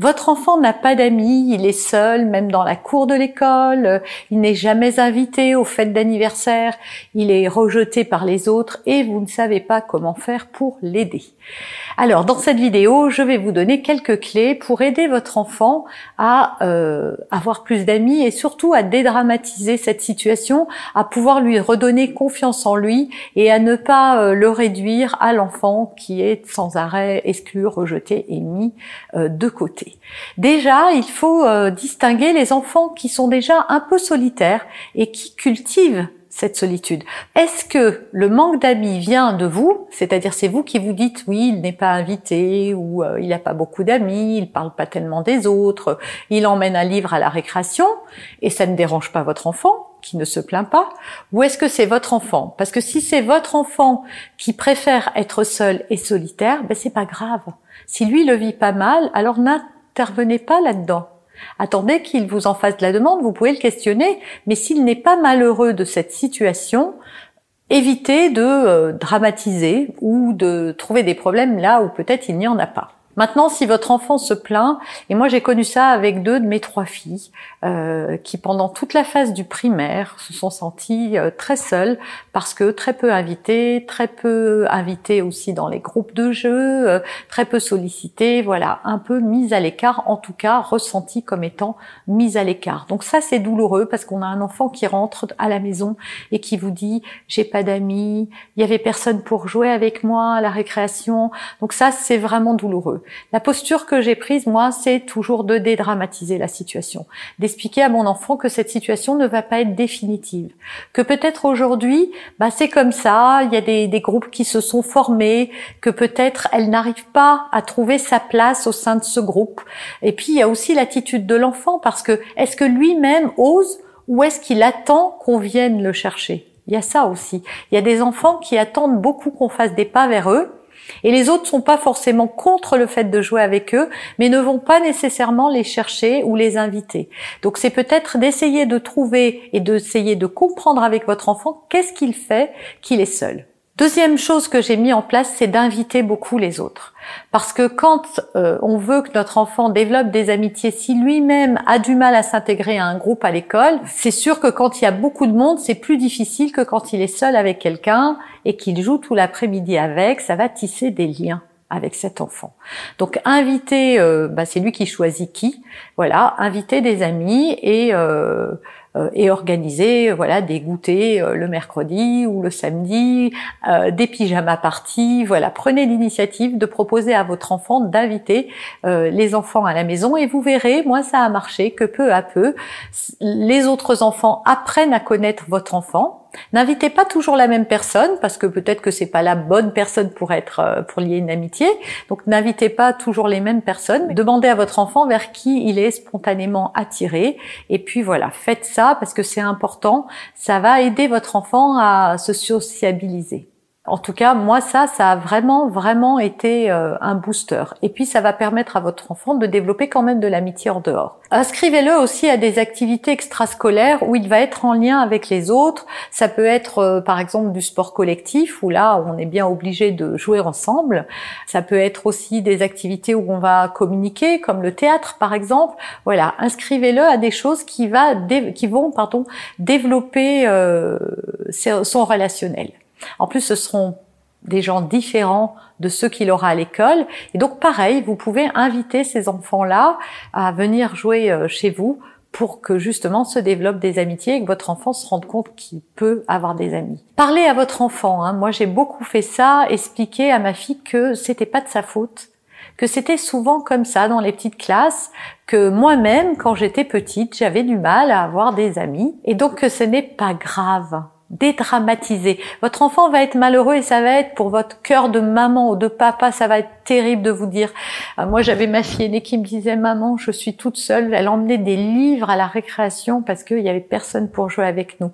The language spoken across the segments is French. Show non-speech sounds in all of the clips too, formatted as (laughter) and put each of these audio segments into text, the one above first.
Votre enfant n'a pas d'amis, il est seul, même dans la cour de l'école, il n'est jamais invité aux fêtes d'anniversaire, il est rejeté par les autres et vous ne savez pas comment faire pour l'aider. Alors, dans cette vidéo, je vais vous donner quelques clés pour aider votre enfant à euh, avoir plus d'amis et surtout à dédramatiser cette situation, à pouvoir lui redonner confiance en lui et à ne pas euh, le réduire à l'enfant qui est sans arrêt exclu, rejeté et mis euh, de côté. Déjà, il faut distinguer les enfants qui sont déjà un peu solitaires et qui cultivent cette solitude. Est-ce que le manque d'amis vient de vous, c'est-à-dire c'est vous qui vous dites oui, il n'est pas invité ou euh, il n'a pas beaucoup d'amis, il parle pas tellement des autres, il emmène un livre à la récréation et ça ne dérange pas votre enfant qui ne se plaint pas? Ou est-ce que c'est votre enfant? Parce que si c'est votre enfant qui préfère être seul et solitaire, ben c'est pas grave. Si lui le vit pas mal, alors n'intervenez pas là-dedans. Attendez qu'il vous en fasse de la demande, vous pouvez le questionner, mais s'il n'est pas malheureux de cette situation, évitez de euh, dramatiser ou de trouver des problèmes là où peut-être il n'y en a pas. Maintenant, si votre enfant se plaint, et moi j'ai connu ça avec deux de mes trois filles, euh, qui pendant toute la phase du primaire se sont senties euh, très seules parce que très peu invitées, très peu invitées aussi dans les groupes de jeu, euh, très peu sollicitées, voilà, un peu mises à l'écart, en tout cas ressenties comme étant mises à l'écart. Donc ça c'est douloureux parce qu'on a un enfant qui rentre à la maison et qui vous dit j'ai pas d'amis, il y avait personne pour jouer avec moi à la récréation. Donc ça c'est vraiment douloureux. La posture que j'ai prise, moi, c'est toujours de dédramatiser la situation, d'expliquer à mon enfant que cette situation ne va pas être définitive, que peut-être aujourd'hui, bah, c'est comme ça, il y a des, des groupes qui se sont formés, que peut-être elle n'arrive pas à trouver sa place au sein de ce groupe. Et puis, il y a aussi l'attitude de l'enfant, parce que est-ce que lui-même ose ou est-ce qu'il attend qu'on vienne le chercher? Il y a ça aussi. Il y a des enfants qui attendent beaucoup qu'on fasse des pas vers eux et les autres sont pas forcément contre le fait de jouer avec eux, mais ne vont pas nécessairement les chercher ou les inviter. Donc c'est peut-être d'essayer de trouver et d'essayer de comprendre avec votre enfant qu'est-ce qu'il fait qu'il est seul. Deuxième chose que j'ai mis en place, c'est d'inviter beaucoup les autres. Parce que quand euh, on veut que notre enfant développe des amitiés, si lui-même a du mal à s'intégrer à un groupe à l'école, c'est sûr que quand il y a beaucoup de monde, c'est plus difficile que quand il est seul avec quelqu'un et qu'il joue tout l'après-midi avec, ça va tisser des liens avec cet enfant. Donc inviter, euh, bah, c'est lui qui choisit qui. Voilà, inviter des amis et euh, euh, et organiser voilà des goûters euh, le mercredi ou le samedi, des pyjama parties. Voilà, prenez l'initiative de proposer à votre enfant d'inviter les enfants à la maison et vous verrez, moi ça a marché que peu à peu les autres enfants apprennent à connaître votre enfant N'invitez pas toujours la même personne parce que peut-être que c'est pas la bonne personne pour être euh, pour lier une amitié. Donc n'invitez pas toujours les mêmes personnes. Demandez à votre enfant vers qui il est spontanément attiré et puis voilà, faites ça parce que c'est important. Ça va aider votre enfant à se sociabiliser. En tout cas, moi, ça, ça a vraiment, vraiment été euh, un booster. Et puis, ça va permettre à votre enfant de développer quand même de l'amitié en dehors. Inscrivez-le aussi à des activités extrascolaires où il va être en lien avec les autres. Ça peut être, euh, par exemple, du sport collectif où là, on est bien obligé de jouer ensemble. Ça peut être aussi des activités où on va communiquer, comme le théâtre, par exemple. Voilà, inscrivez-le à des choses qui, va, qui vont, pardon, développer euh, son relationnel. En plus, ce seront des gens différents de ceux qu'il aura à l'école. Et donc, pareil, vous pouvez inviter ces enfants-là à venir jouer euh, chez vous pour que justement se développent des amitiés et que votre enfant se rende compte qu'il peut avoir des amis. Parlez à votre enfant. Hein. Moi, j'ai beaucoup fait ça, expliquer à ma fille que c'était pas de sa faute que c'était souvent comme ça dans les petites classes, que moi-même, quand j'étais petite, j'avais du mal à avoir des amis, et donc que ce n'est pas grave dédramatiser. Votre enfant va être malheureux et ça va être pour votre cœur de maman ou de papa, ça va être terrible de vous dire. Euh, moi, j'avais ma fille aînée qui me disait maman, je suis toute seule. Elle emmenait des livres à la récréation parce qu'il y avait personne pour jouer avec nous.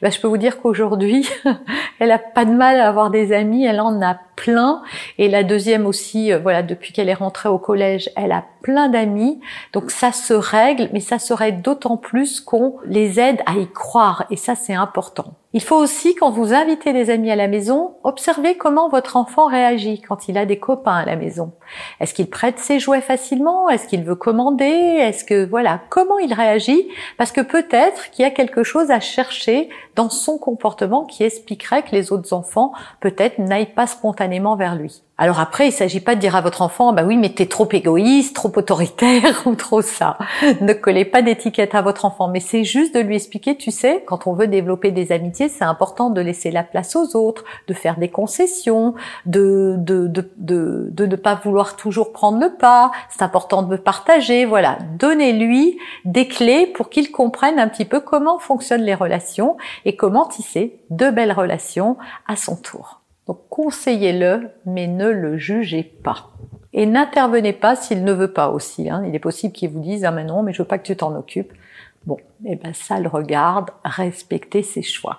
Ben, je peux vous dire qu'aujourd'hui, (laughs) elle a pas de mal à avoir des amis, elle en a plein. Et la deuxième aussi, euh, voilà, depuis qu'elle est rentrée au collège, elle a plein d'amis. Donc ça se règle, mais ça serait d'autant plus qu'on les aide à y croire. Et ça, c'est important. Il faut aussi, quand vous invitez des amis à la maison, observer comment votre enfant réagit quand il a des copains maison. Est-ce qu'il prête ses jouets facilement? Est-ce qu'il veut commander? Est-ce que, voilà, comment il réagit? Parce que peut-être qu'il y a quelque chose à chercher dans son comportement qui expliquerait que les autres enfants, peut-être, n'aillent pas spontanément vers lui. Alors après, il s'agit pas de dire à votre enfant, bah oui, mais t'es trop égoïste, trop autoritaire (laughs) ou trop ça. ne collez pas d'étiquette à votre enfant, mais c'est juste de lui expliquer, tu sais, quand on veut développer des amitiés, c'est important de laisser la place aux autres, de faire des concessions, de de, de, de, de ne pas vouloir toujours prendre le pas. C'est important de me partager. Voilà, donnez-lui des clés pour qu'il comprenne un petit peu comment fonctionnent les relations et comment tisser de belles relations à son tour. Donc conseillez-le, mais ne le jugez pas. Et n'intervenez pas s'il ne veut pas aussi. Hein. Il est possible qu'il vous dise ah mais non, mais je veux pas que tu t'en occupes. Bon, eh ben ça le regarde, respectez ses choix.